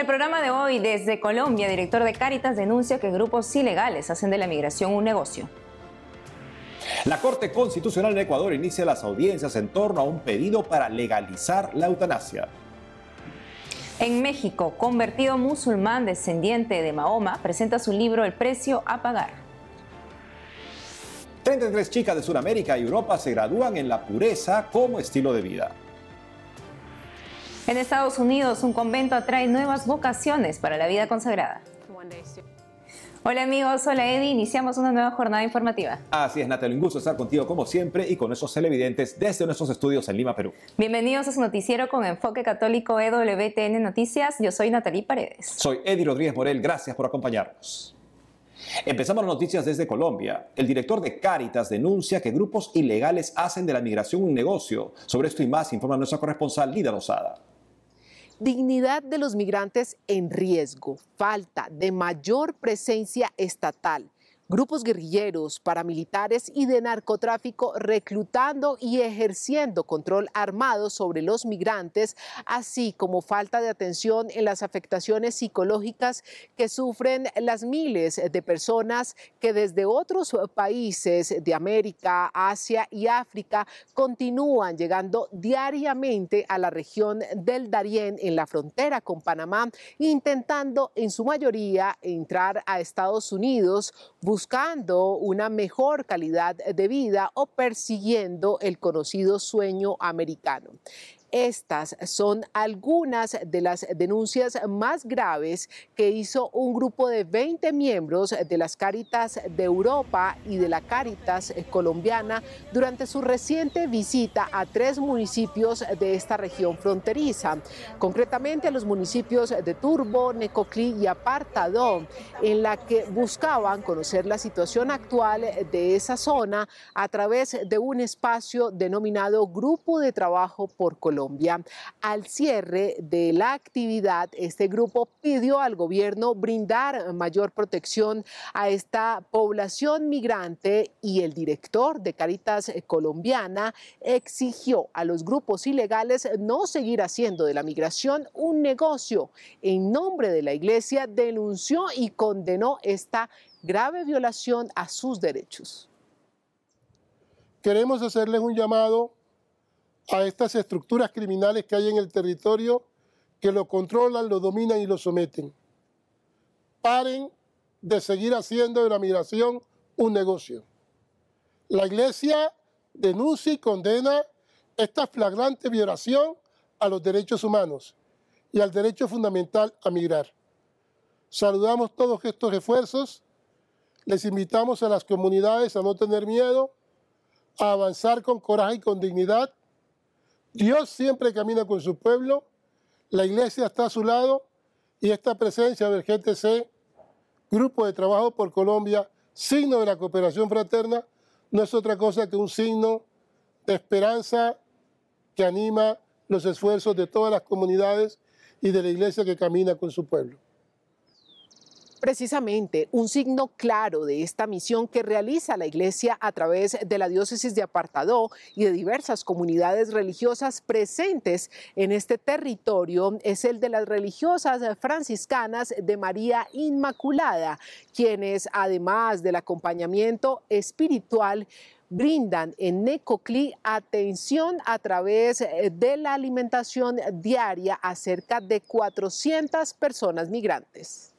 el programa de hoy, desde Colombia, director de Cáritas denuncia que grupos ilegales hacen de la migración un negocio. La Corte Constitucional en Ecuador inicia las audiencias en torno a un pedido para legalizar la eutanasia. En México, convertido musulmán descendiente de Mahoma, presenta su libro El precio a pagar. 33 chicas de Sudamérica y Europa se gradúan en la pureza como estilo de vida. En Estados Unidos, un convento atrae nuevas vocaciones para la vida consagrada. Hola amigos, hola Eddie, iniciamos una nueva jornada informativa. Así es, Natalia, un gusto estar contigo como siempre y con esos televidentes desde nuestros estudios en Lima, Perú. Bienvenidos a su noticiero con enfoque católico EWTN Noticias. Yo soy Natalie Paredes. Soy Eddie Rodríguez Morel, gracias por acompañarnos. Empezamos las noticias desde Colombia. El director de Cáritas denuncia que grupos ilegales hacen de la migración un negocio. Sobre esto y más informa nuestra corresponsal Lida Rosada. Dignidad de los migrantes en riesgo, falta de mayor presencia estatal grupos guerrilleros, paramilitares y de narcotráfico reclutando y ejerciendo control armado sobre los migrantes, así como falta de atención en las afectaciones psicológicas que sufren las miles de personas que desde otros países de América, Asia y África continúan llegando diariamente a la región del Darién en la frontera con Panamá, intentando en su mayoría entrar a Estados Unidos, buscando una mejor calidad de vida o persiguiendo el conocido sueño americano. Estas son algunas de las denuncias más graves que hizo un grupo de 20 miembros de las Cáritas de Europa y de la Cáritas colombiana durante su reciente visita a tres municipios de esta región fronteriza, concretamente a los municipios de Turbo, Necoclí y Apartadó, en la que buscaban conocer la situación actual de esa zona a través de un espacio denominado Grupo de Trabajo por Colombia. Al cierre de la actividad, este grupo pidió al gobierno brindar mayor protección a esta población migrante y el director de Caritas Colombiana exigió a los grupos ilegales no seguir haciendo de la migración un negocio. En nombre de la iglesia denunció y condenó esta grave violación a sus derechos. Queremos hacerles un llamado a estas estructuras criminales que hay en el territorio que lo controlan, lo dominan y lo someten. Paren de seguir haciendo de la migración un negocio. La Iglesia denuncia y condena esta flagrante violación a los derechos humanos y al derecho fundamental a migrar. Saludamos todos estos esfuerzos, les invitamos a las comunidades a no tener miedo, a avanzar con coraje y con dignidad Dios siempre camina con su pueblo, la iglesia está a su lado y esta presencia del GTC, Grupo de Trabajo por Colombia, signo de la cooperación fraterna, no es otra cosa que un signo de esperanza que anima los esfuerzos de todas las comunidades y de la iglesia que camina con su pueblo. Precisamente, un signo claro de esta misión que realiza la Iglesia a través de la diócesis de Apartadó y de diversas comunidades religiosas presentes en este territorio es el de las religiosas franciscanas de María Inmaculada, quienes además del acompañamiento espiritual, brindan en Necoclí atención a través de la alimentación diaria a cerca de 400 personas migrantes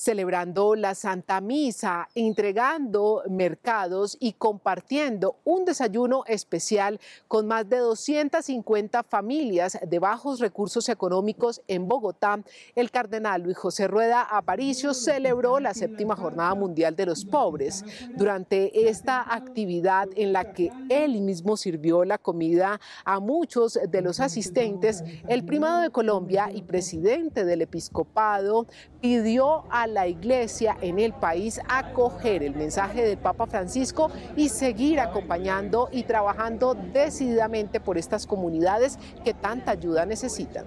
celebrando la Santa Misa, entregando mercados y compartiendo un desayuno especial con más de 250 familias de bajos recursos económicos en Bogotá, el cardenal Luis José Rueda Aparicio celebró la séptima Jornada Mundial de los Pobres. Durante esta actividad en la que él mismo sirvió la comida a muchos de los asistentes, el primado de Colombia y presidente del episcopado pidió a la iglesia en el país acoger el mensaje del Papa Francisco y seguir acompañando y trabajando decididamente por estas comunidades que tanta ayuda necesitan.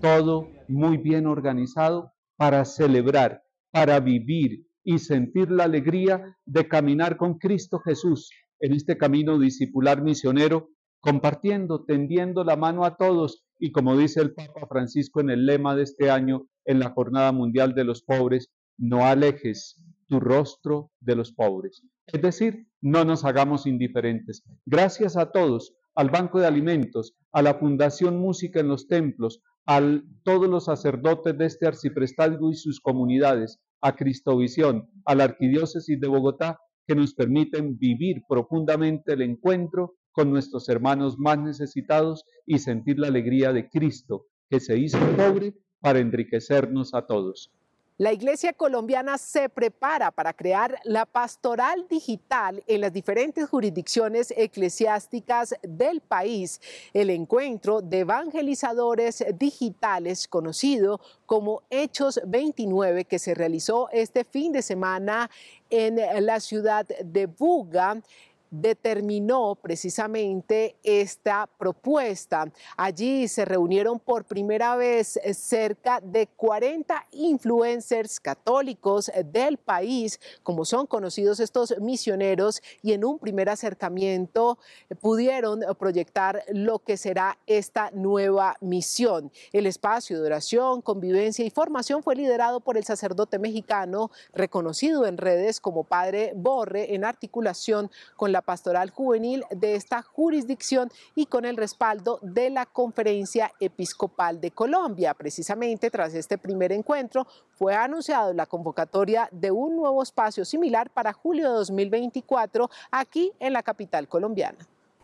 Todo muy bien organizado para celebrar, para vivir y sentir la alegría de caminar con Cristo Jesús en este camino discipular misionero, compartiendo, tendiendo la mano a todos y como dice el Papa Francisco en el lema de este año en la Jornada Mundial de los Pobres, no alejes tu rostro de los pobres. Es decir, no nos hagamos indiferentes. Gracias a todos, al Banco de Alimentos, a la Fundación Música en los Templos, a todos los sacerdotes de este arciprestazgo y sus comunidades, a Cristovisión, a la Arquidiócesis de Bogotá, que nos permiten vivir profundamente el encuentro con nuestros hermanos más necesitados y sentir la alegría de Cristo, que se hizo pobre para enriquecernos a todos. La Iglesia colombiana se prepara para crear la pastoral digital en las diferentes jurisdicciones eclesiásticas del país. El encuentro de evangelizadores digitales, conocido como Hechos 29, que se realizó este fin de semana en la ciudad de Buga, determinó precisamente esta propuesta. Allí se reunieron por primera vez cerca de 40 influencers católicos del país, como son conocidos estos misioneros, y en un primer acercamiento pudieron proyectar lo que será esta nueva misión. El espacio de oración, convivencia y formación fue liderado por el sacerdote mexicano reconocido en redes como Padre Borre en articulación con la pastoral juvenil de esta jurisdicción y con el respaldo de la Conferencia Episcopal de Colombia. Precisamente tras este primer encuentro fue anunciado la convocatoria de un nuevo espacio similar para julio de 2024 aquí en la capital colombiana.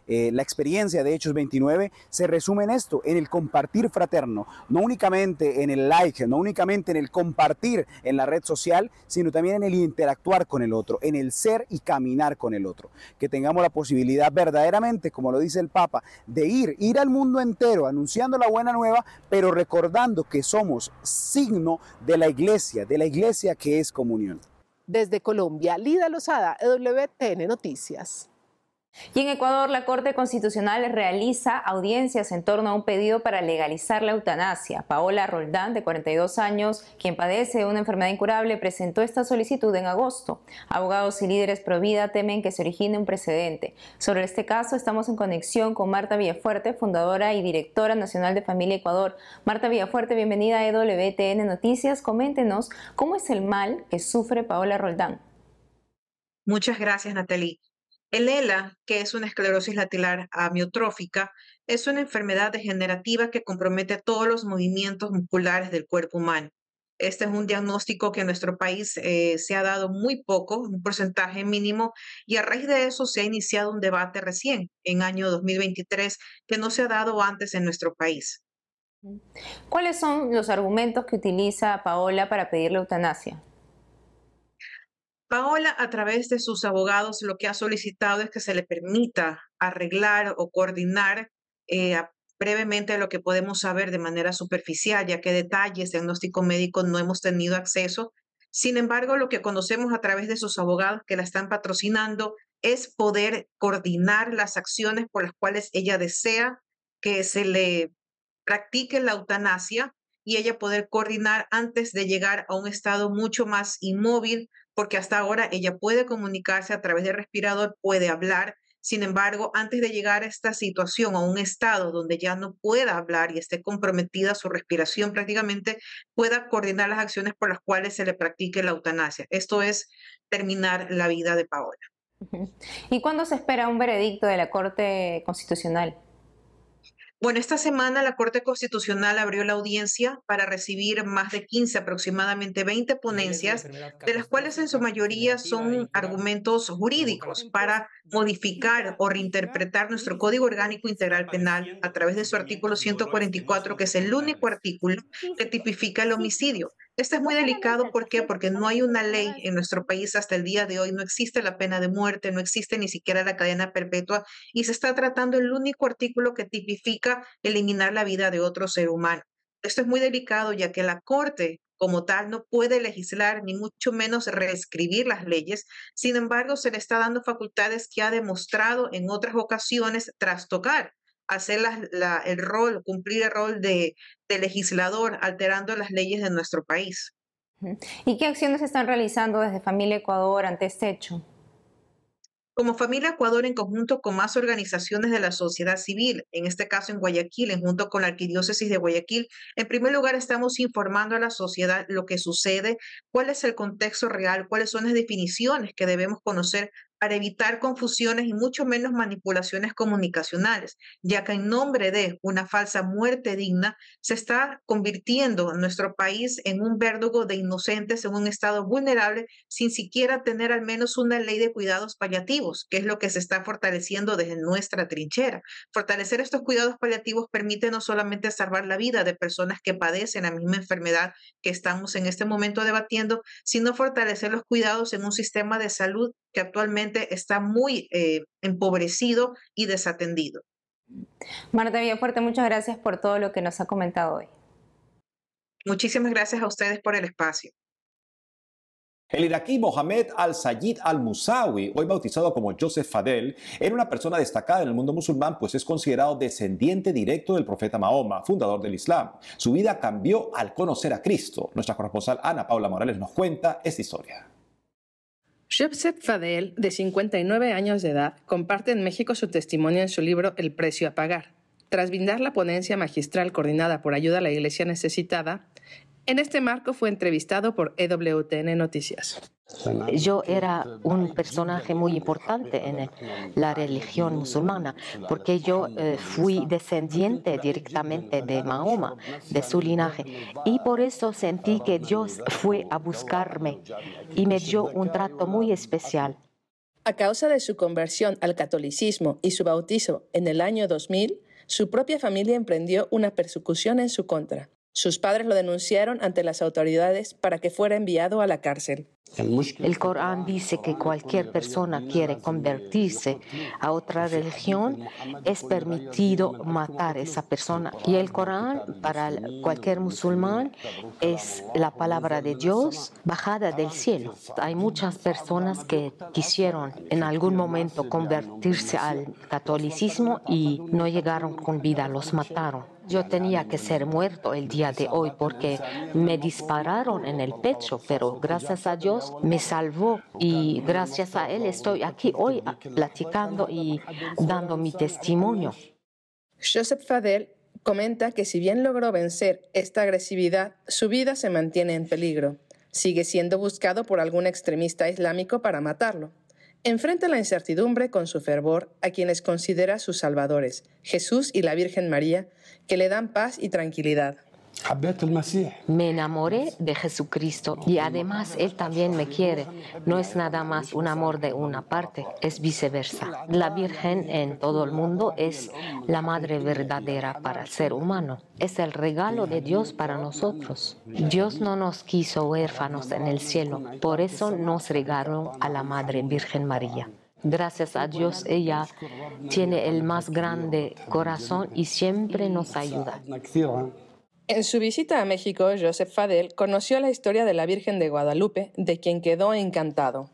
Eh, la experiencia de Hechos 29 se resume en esto, en el compartir fraterno, no únicamente en el like, no únicamente en el compartir en la red social, sino también en el interactuar con el otro, en el ser y caminar con el otro. Que tengamos la posibilidad verdaderamente, como lo dice el Papa, de ir, ir al mundo entero anunciando la buena nueva, pero recordando que somos signo de la iglesia, de la iglesia que es comunión. Desde Colombia, Lida Lozada, EWTN Noticias. Y en Ecuador, la Corte Constitucional realiza audiencias en torno a un pedido para legalizar la eutanasia. Paola Roldán, de 42 años, quien padece una enfermedad incurable, presentó esta solicitud en agosto. Abogados y líderes pro vida temen que se origine un precedente. Sobre este caso, estamos en conexión con Marta Villafuerte, fundadora y directora nacional de Familia Ecuador. Marta Villafuerte, bienvenida a EWTN Noticias. Coméntenos cómo es el mal que sufre Paola Roldán. Muchas gracias, Natalie. El ELA, que es una esclerosis lateral amiotrófica, es una enfermedad degenerativa que compromete todos los movimientos musculares del cuerpo humano. Este es un diagnóstico que en nuestro país eh, se ha dado muy poco, un porcentaje mínimo, y a raíz de eso se ha iniciado un debate recién, en año 2023, que no se ha dado antes en nuestro país. ¿Cuáles son los argumentos que utiliza Paola para pedir la eutanasia? Paola, a través de sus abogados, lo que ha solicitado es que se le permita arreglar o coordinar eh, brevemente lo que podemos saber de manera superficial, ya que detalles de diagnóstico médico no hemos tenido acceso. Sin embargo, lo que conocemos a través de sus abogados que la están patrocinando es poder coordinar las acciones por las cuales ella desea que se le practique la eutanasia y ella poder coordinar antes de llegar a un estado mucho más inmóvil, porque hasta ahora ella puede comunicarse a través del respirador, puede hablar. Sin embargo, antes de llegar a esta situación, a un estado donde ya no pueda hablar y esté comprometida su respiración prácticamente, pueda coordinar las acciones por las cuales se le practique la eutanasia. Esto es terminar la vida de Paola. ¿Y cuándo se espera un veredicto de la Corte Constitucional? Bueno, esta semana la Corte Constitucional abrió la audiencia para recibir más de 15, aproximadamente 20 ponencias, de las cuales en su mayoría son argumentos jurídicos para modificar o reinterpretar nuestro Código Orgánico Integral Penal a través de su artículo 144, que es el único artículo que tipifica el homicidio. Este es muy delicado, ¿por qué? Porque no hay una ley en nuestro país hasta el día de hoy, no existe la pena de muerte, no existe ni siquiera la cadena perpetua y se está tratando el único artículo que tipifica eliminar la vida de otro ser humano. Esto es muy delicado ya que la Corte como tal no puede legislar ni mucho menos reescribir las leyes. Sin embargo, se le está dando facultades que ha demostrado en otras ocasiones trastocar hacer el rol, cumplir el rol de, legislador, alterando las leyes de nuestro país. ¿Y qué acciones están realizando desde Familia Ecuador ante este hecho? Como Familia Ecuador, en conjunto con más organizaciones de la sociedad civil, en este caso en Guayaquil, en junto con la Arquidiócesis de Guayaquil, en primer lugar estamos informando a la sociedad lo que sucede, cuál es el contexto real, cuáles son las definiciones que debemos conocer para evitar confusiones y mucho menos manipulaciones comunicacionales, ya que en nombre de una falsa muerte digna se está convirtiendo nuestro país en un verdugo de inocentes en un estado vulnerable sin siquiera tener al menos una ley de cuidados paliativos, que es lo que se está fortaleciendo desde nuestra trinchera. Fortalecer estos cuidados paliativos permite no solamente salvar la vida de personas que padecen la misma enfermedad que estamos en este momento debatiendo, sino fortalecer los cuidados en un sistema de salud que actualmente está muy eh, empobrecido y desatendido. Marta Villafuerte, muchas gracias por todo lo que nos ha comentado hoy. Muchísimas gracias a ustedes por el espacio. El iraquí Mohamed al-Sayid al-Musawi, hoy bautizado como Joseph Fadel, era una persona destacada en el mundo musulmán, pues es considerado descendiente directo del profeta Mahoma, fundador del Islam. Su vida cambió al conocer a Cristo. Nuestra corresponsal Ana Paula Morales nos cuenta esta historia. Joseph Fadel, de 59 años de edad, comparte en México su testimonio en su libro El precio a pagar. Tras brindar la ponencia magistral coordinada por Ayuda a la Iglesia Necesitada, en este marco fue entrevistado por EWTN Noticias. Yo era un personaje muy importante en la religión musulmana porque yo eh, fui descendiente directamente de Mahoma, de su linaje, y por eso sentí que Dios fue a buscarme y me dio un trato muy especial. A causa de su conversión al catolicismo y su bautizo en el año 2000, su propia familia emprendió una persecución en su contra. Sus padres lo denunciaron ante las autoridades para que fuera enviado a la cárcel. El Corán dice que cualquier persona quiere convertirse a otra religión, es permitido matar a esa persona. Y el Corán para cualquier musulmán es la palabra de Dios bajada del cielo. Hay muchas personas que quisieron en algún momento convertirse al catolicismo y no llegaron con vida, los mataron. Yo tenía que ser muerto el día de hoy porque me dispararon en el pecho, pero gracias a Dios me salvó y gracias a Él estoy aquí hoy platicando y dando mi testimonio. Joseph Fadel comenta que si bien logró vencer esta agresividad, su vida se mantiene en peligro. Sigue siendo buscado por algún extremista islámico para matarlo. Enfrenta la incertidumbre con su fervor a quienes considera sus salvadores, Jesús y la Virgen María, que le dan paz y tranquilidad. Me enamoré de Jesucristo y además Él también me quiere. No es nada más un amor de una parte, es viceversa. La Virgen en todo el mundo es la madre verdadera para el ser humano. Es el regalo de Dios para nosotros. Dios no nos quiso huérfanos en el cielo, por eso nos regaló a la Madre Virgen María. Gracias a Dios ella tiene el más grande corazón y siempre nos ayuda. En su visita a México, Joseph Fadel conoció la historia de la Virgen de Guadalupe, de quien quedó encantado.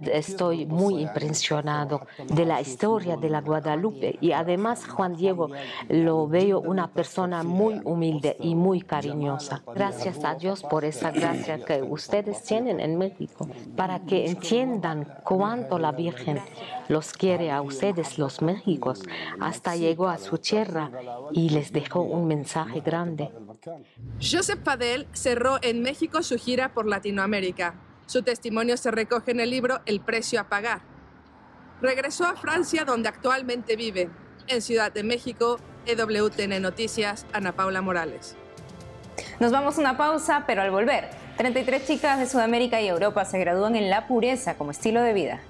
Estoy muy impresionado de la historia de la Guadalupe y además Juan Diego lo veo una persona muy humilde y muy cariñosa. Gracias a Dios por esa gracia que ustedes tienen en México, para que entiendan cuánto la Virgen los quiere a ustedes, los Méxicos. Hasta llegó a su tierra y les dejó un mensaje grande. Joseph Fadel cerró en México su gira por Latinoamérica. Su testimonio se recoge en el libro El precio a pagar. Regresó a Francia donde actualmente vive. En Ciudad de México, EWTN Noticias, Ana Paula Morales. Nos vamos a una pausa, pero al volver, 33 chicas de Sudamérica y Europa se gradúan en la pureza como estilo de vida.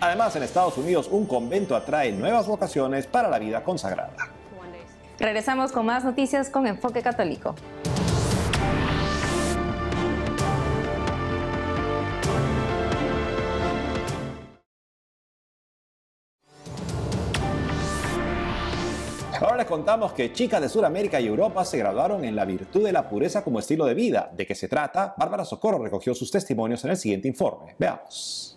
Además, en Estados Unidos, un convento atrae nuevas vocaciones para la vida consagrada. Regresamos con más noticias con Enfoque Católico. Contamos que chicas de Sudamérica y Europa se graduaron en la virtud de la pureza como estilo de vida. ¿De qué se trata? Bárbara Socorro recogió sus testimonios en el siguiente informe. Veamos.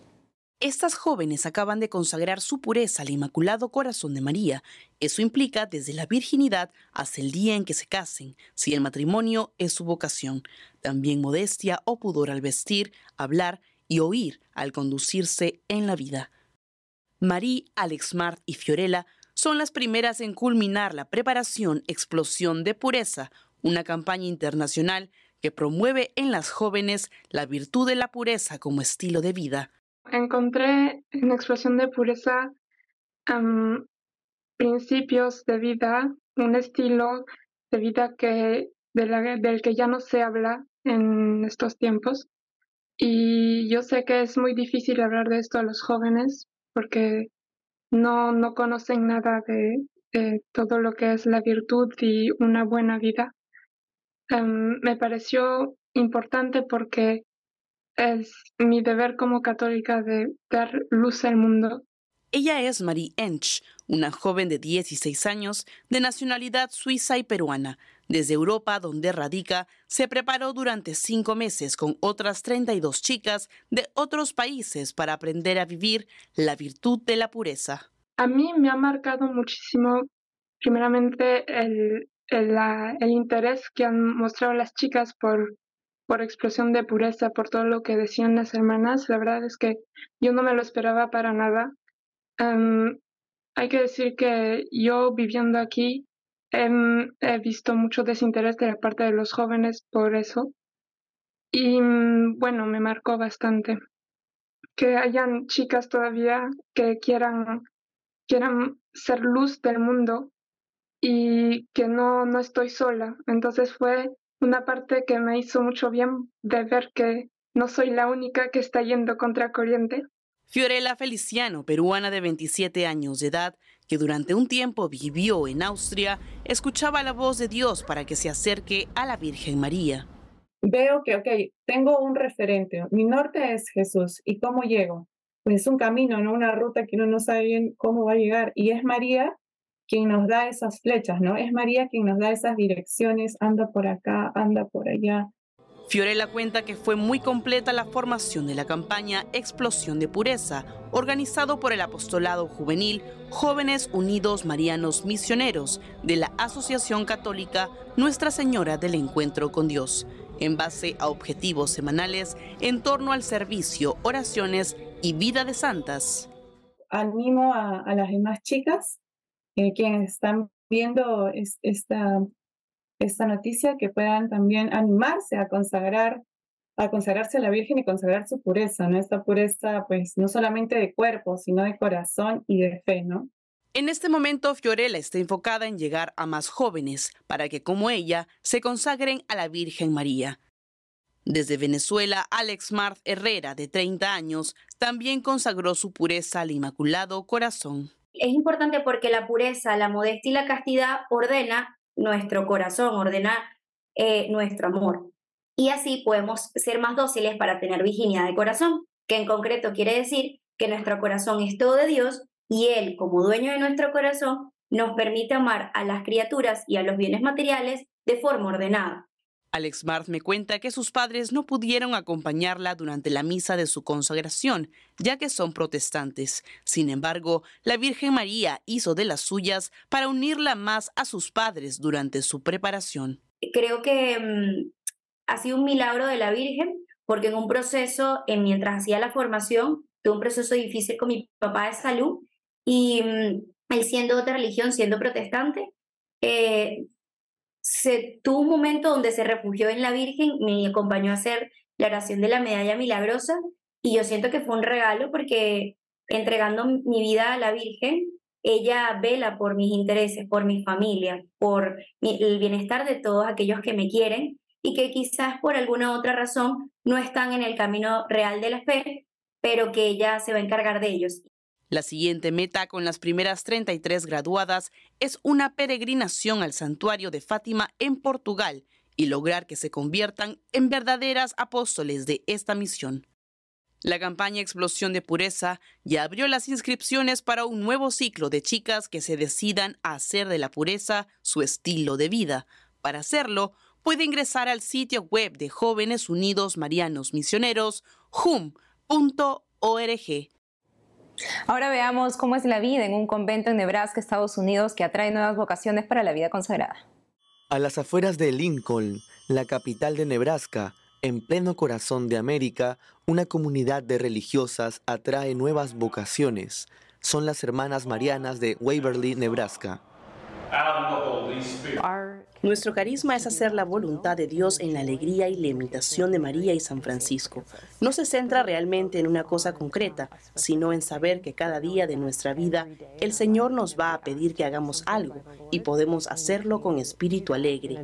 Estas jóvenes acaban de consagrar su pureza al Inmaculado Corazón de María. Eso implica desde la virginidad hasta el día en que se casen, si el matrimonio es su vocación. También modestia o pudor al vestir, hablar y oír al conducirse en la vida. Marie, Alex Mart y Fiorella son las primeras en culminar la preparación Explosión de Pureza, una campaña internacional que promueve en las jóvenes la virtud de la pureza como estilo de vida. Encontré en Explosión de Pureza principios de vida, un estilo de vida que, del que ya no se habla en estos tiempos. Y yo sé que es muy difícil hablar de esto a los jóvenes porque no, no conocen nada de, todo lo que es la virtud y una buena vida. Em, me pareció importante porque es mi deber como católica de dar luz al mundo ella es Marie Ench, una joven de 16 años de nacionalidad suiza y peruana. Desde Europa, donde radica, se preparó durante cinco meses con otras 32 chicas de otros países para aprender a vivir la virtud de la pureza. A mí me ha marcado muchísimo, primeramente, el, el, interés que han mostrado las chicas por, por explosión de pureza, por todo lo que decían las hermanas. La verdad es que yo no me lo esperaba para nada. Em, hay que decir que yo viviendo aquí em, he visto mucho desinterés de la parte de los jóvenes por eso. Y mm, bueno, me marcó bastante que hayan chicas todavía que quieran, quieran ser luz del mundo y que no, no estoy sola. Entonces fue una parte que me hizo mucho bien de ver que no soy la única que está yendo contra corriente Fiorella Feliciano, peruana de 27 años de edad, que durante un tiempo vivió en Austria, escuchaba la voz de Dios para que se acerque a la Virgen María. Veo que, ok, tengo un referente. Mi norte es Jesús. ¿Y cómo llego? Pues es un camino, no una ruta que uno no sabe bien cómo va a llegar. Y es María quien nos da esas flechas, ¿no? Es María quien nos da esas direcciones, anda por acá, anda por allá. Fiorella cuenta que fue muy completa la formación de la campaña Explosión de Pureza, organizado por el Apostolado Juvenil Jóvenes Unidos Marianos Misioneros de la Asociación Católica Nuestra Señora del Encuentro con Dios, en base a objetivos semanales en torno al servicio, oraciones y vida de santas. Animo a, las demás chicas eh, quienes están viendo esta esta noticia, que puedan también animarse a consagrar, a consagrarse a la Virgen y consagrar su pureza, ¿no? Esta pureza, pues, no solamente de cuerpo, sino de corazón y de fe, ¿no? En este momento, Fiorella está enfocada en llegar a más jóvenes para que, como ella, se consagren a la Virgen María. Desde Venezuela, Alex Mart Herrera, de 30 años, también consagró su pureza al Inmaculado Corazón. Es importante porque la pureza, la modestia y la castidad ordena nuestro corazón, ordenar eh, nuestro amor. Y así podemos ser más dóciles para tener virginidad de corazón, que en concreto quiere decir que nuestro corazón es todo de Dios y Él, como dueño de nuestro corazón, nos permite amar a las criaturas y a los bienes materiales de forma ordenada. Alex Marth me cuenta que sus padres no pudieron acompañarla durante la misa de su consagración, ya que son protestantes. Sin embargo, la Virgen María hizo de las suyas para unirla más a sus padres durante su preparación. Creo que mm, ha sido un milagro de la Virgen, porque en un proceso, en, mientras hacía la formación, tuve un proceso difícil con mi papá de salud y mm, él siendo otra religión, siendo protestante, eh, se tuvo un momento donde se refugió en la Virgen, me acompañó a hacer la oración de la medalla milagrosa y yo siento que fue un regalo porque entregando mi vida a la Virgen, ella vela por mis intereses, por mi familia, por el bienestar de todos aquellos que me quieren y que quizás por alguna otra razón no están en el camino real de la fe, pero que ella se va a encargar de ellos. La siguiente meta con las primeras 33 graduadas es una peregrinación al santuario de Fátima en Portugal y lograr que se conviertan en verdaderas apóstoles de esta misión. La campaña Explosión de Pureza ya abrió las inscripciones para un nuevo ciclo de chicas que se decidan a hacer de la pureza su estilo de vida. Para hacerlo, puede ingresar al sitio web de Jóvenes Unidos Marianos Misioneros, hum.org. Ahora veamos cómo es la vida en un convento en Nebraska, Estados Unidos, que atrae nuevas vocaciones para la vida consagrada. A las afueras de Lincoln, la capital de Nebraska, En pleno corazón de América, una comunidad de religiosas atrae nuevas vocaciones. Son las hermanas marianas de Waverly, Nebraska. Nuestro carisma es hacer la voluntad de Dios en la alegría y la imitación de María y San Francisco. No se centra realmente en una cosa concreta, sino en saber que cada día de nuestra vida el Señor nos va a pedir que hagamos algo y podemos hacerlo con espíritu alegre.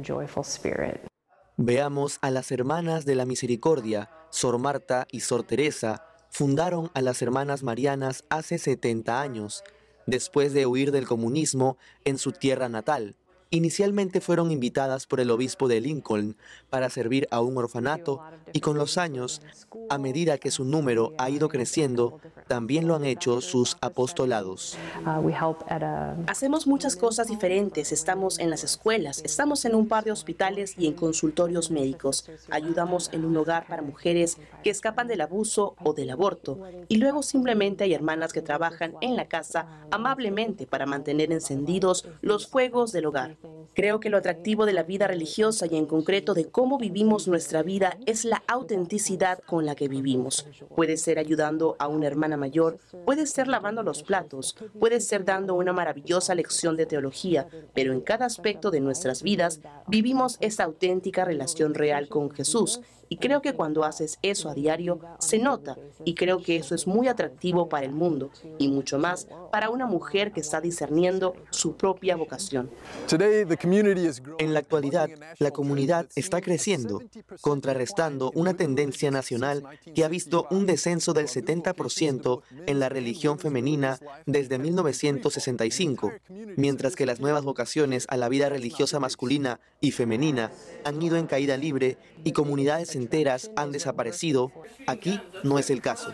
Veamos a las hermanas de la misericordia, Sor Marta y Sor Teresa, fundaron a las hermanas marianas hace 70 años, después de huir del comunismo en su tierra natal. Inicialmente fueron invitadas por el obispo de Lincoln para servir a un orfanato y con los años, a medida que su número ha ido creciendo, también lo han hecho sus apostolados. Hacemos muchas cosas diferentes. Estamos en las escuelas, estamos en un par de hospitales y en consultorios médicos. Ayudamos en un hogar para mujeres que escapan del abuso o del aborto. Y luego simplemente hay hermanas que trabajan en la casa amablemente para mantener encendidos los fuegos del hogar. thing. Creo que lo atractivo de la vida religiosa y en concreto de cómo vivimos nuestra vida es la autenticidad con la que vivimos. Puede ser ayudando a una hermana mayor, puede ser lavando los platos, puede ser dando una maravillosa lección de teología, pero en cada aspecto de nuestras vidas vivimos esa auténtica relación real con Jesús y creo que cuando haces eso a diario, se nota. Y creo que eso es muy atractivo para el mundo y mucho más para una mujer que está discerniendo su propia vocación. En la actualidad, la comunidad está creciendo, contrarrestando una tendencia nacional que ha visto un descenso del 70% en la religión femenina desde 1965, mientras que las nuevas vocaciones a la vida religiosa masculina y femenina han ido en caída libre y comunidades enteras han desaparecido, aquí no es el caso.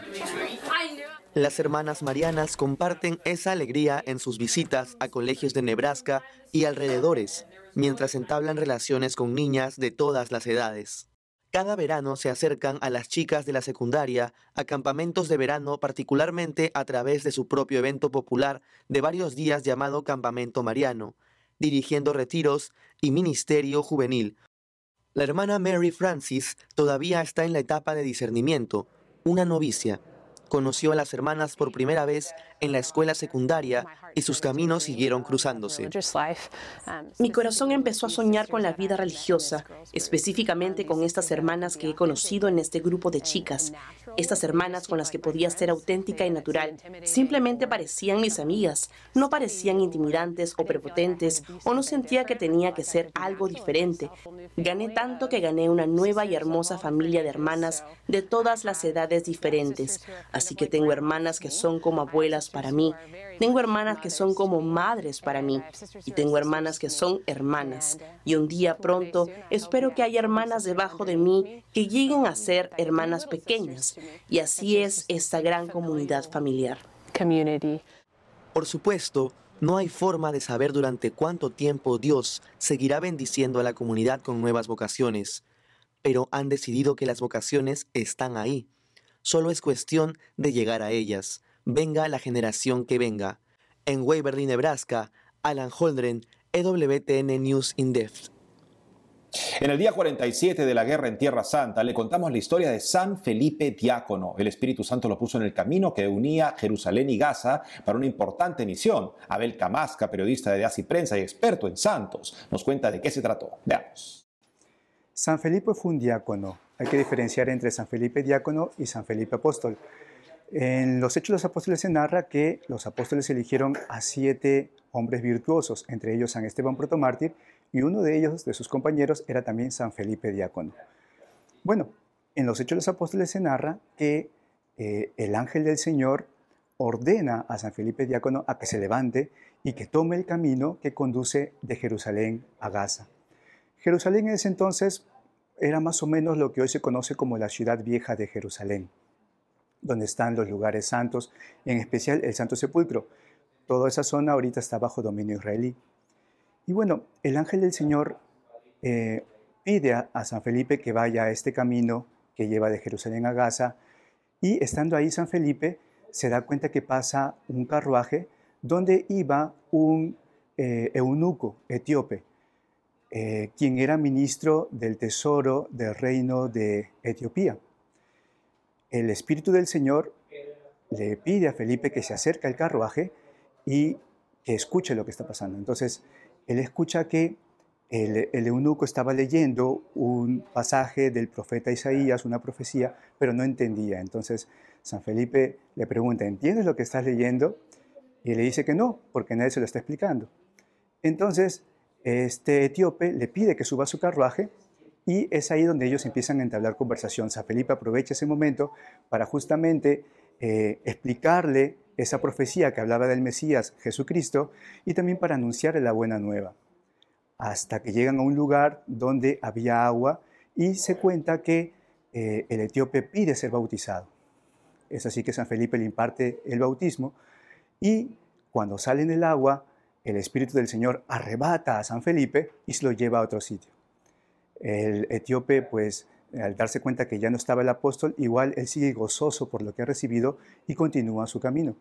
Las hermanas marianas comparten esa alegría en sus visitas a colegios de Nebraska y alrededores, mientras entablan relaciones con niñas de todas las edades. Cada verano se acercan a las chicas de la secundaria a campamentos de verano, particularmente a través de su propio evento popular de varios días llamado Campamento Mariano, dirigiendo retiros y ministerio juvenil, la hermana Mary Francis todavía está en la etapa de discernimiento, una novicia. Conoció a las hermanas por primera vez en la escuela secundaria y sus caminos siguieron cruzándose. Mi corazón empezó a soñar con la vida religiosa, específicamente con estas hermanas que he conocido en este grupo de chicas. Estas hermanas con las que podía ser auténtica y natural simplemente parecían mis amigas, no parecían intimidantes o prepotentes o no sentía que tenía que ser algo diferente. Gané tanto que gané una nueva y hermosa familia de hermanas de todas las edades diferentes. Así que tengo hermanas que son como abuelas para mí. Tengo hermanas que son como madres para mí y tengo hermanas que son hermanas. Y un día pronto espero que haya hermanas debajo de mí que lleguen a ser hermanas pequeñas. Y así es esta gran comunidad familiar. Por supuesto, no hay forma de saber durante cuánto tiempo Dios seguirá bendiciendo a la comunidad con nuevas vocaciones, pero han decidido que las vocaciones están ahí. Solo es cuestión de llegar a ellas venga la generación que venga. En Waverly, Nebraska, Alan Holdren, EWTN News in Depth. En el día 47 de la guerra en Tierra Santa le contamos la historia de San Felipe Diácono. El Espíritu Santo lo puso en el camino que unía Jerusalén y Gaza para una importante misión. Abel Camasca, periodista de Asi Prensa y experto en santos, nos cuenta de qué se trató. Veamos. San Felipe fue un diácono. Hay que diferenciar entre San Felipe Diácono y San Felipe Apóstol. En los Hechos de los Apóstoles se narra que los apóstoles eligieron a siete hombres virtuosos, entre ellos San Esteban protomártir, y uno de ellos, de sus compañeros, era también San Felipe diácono. Bueno, en los Hechos de los Apóstoles se narra que eh, el ángel del Señor ordena a San Felipe diácono a que se levante y que tome el camino que conduce de Jerusalén a Gaza. Jerusalén en ese entonces era más o menos lo que hoy se conoce como la ciudad vieja de Jerusalén donde están los lugares santos, en especial el Santo Sepulcro. Toda esa zona ahorita está bajo dominio israelí. Y bueno, el ángel del Señor eh, pide a, San Felipe que vaya a este camino que lleva de Jerusalén a Gaza, y estando ahí San Felipe se da cuenta que pasa un carruaje donde iba un eh, eunuco etíope. eh, quien era ministro del Tesoro del reino de Etiopía. El Espíritu del Señor le pide a Felipe que se acerque al carruaje y que escuche lo que está pasando. Entonces, él escucha que el, eunuco estaba leyendo un pasaje del profeta Isaías, una profecía, pero no entendía. Entonces, San Felipe le pregunta, ¿entiendes lo que estás leyendo? Y le dice que no, porque nadie se lo está explicando. Entonces, este etíope le pide que suba a su carruaje y es ahí donde ellos empiezan a entablar conversación. San Felipe aprovecha ese momento para justamente eh, explicarle esa profecía que hablaba del Mesías Jesucristo y también para anunciarle la buena nueva. Hasta que llegan a un lugar donde había agua y se cuenta que eh, el etíope pide ser bautizado. Es así que San Felipe le imparte el bautismo y cuando sale en el agua, el Espíritu del Señor arrebata a San Felipe y se lo lleva a otro sitio. El etíope, pues, al darse cuenta que ya no estaba el apóstol, igual él sigue gozoso por lo que ha recibido y continúa su camino.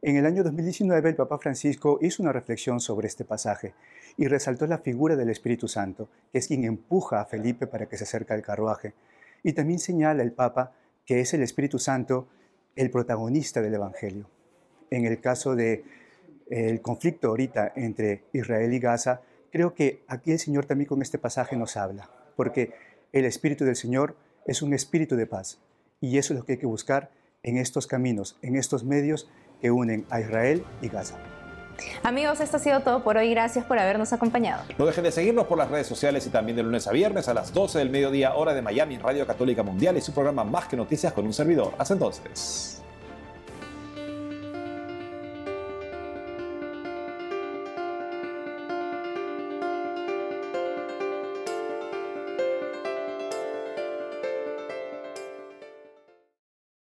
En el año 2019 el Papa Francisco hizo una reflexión sobre este pasaje y resaltó la figura del Espíritu Santo, que es quien empuja a Felipe para que se acerque al carruaje. Y también señala el Papa que es el Espíritu Santo el protagonista del Evangelio. En el caso de el conflicto ahorita entre Israel y Gaza, creo que aquí el Señor también con este pasaje nos habla, porque el Espíritu del Señor es un espíritu de paz y eso es lo que hay que buscar en estos caminos, en estos medios que unen a Israel y Gaza. Amigos, esto ha sido todo por hoy. Gracias por habernos acompañado. No dejen de seguirnos por las redes sociales y también de lunes a viernes a las 12 del mediodía, hora de Miami, en Radio Católica Mundial y su programa Más que Noticias con un servidor. Hasta entonces.